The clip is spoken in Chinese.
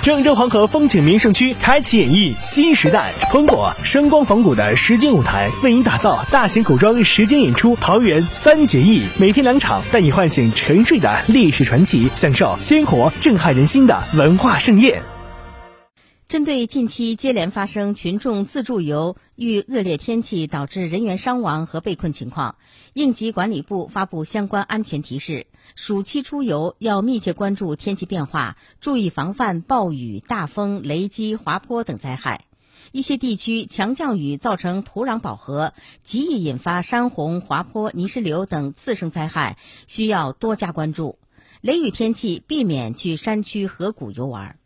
郑州黄河风景名胜区开启演绎新时代，通过声光仿古的实景舞台，为您打造大型古装实景演出《桃园三结义》，每天两场，带你唤醒沉睡的历史传奇，享受鲜活震撼人心的文化盛宴。针对近期接连发生群众自助游遇恶劣天气导致人员伤亡和被困情况，应急管理部发布相关安全提示：暑期出游要密切关注天气变化，注意防范暴雨、大风、雷击、滑坡等灾害。一些地区强降雨造成土壤饱和，极易引发山洪、滑坡、泥石流等次生灾害，需要多加关注。雷雨天气避免去山区河谷游玩。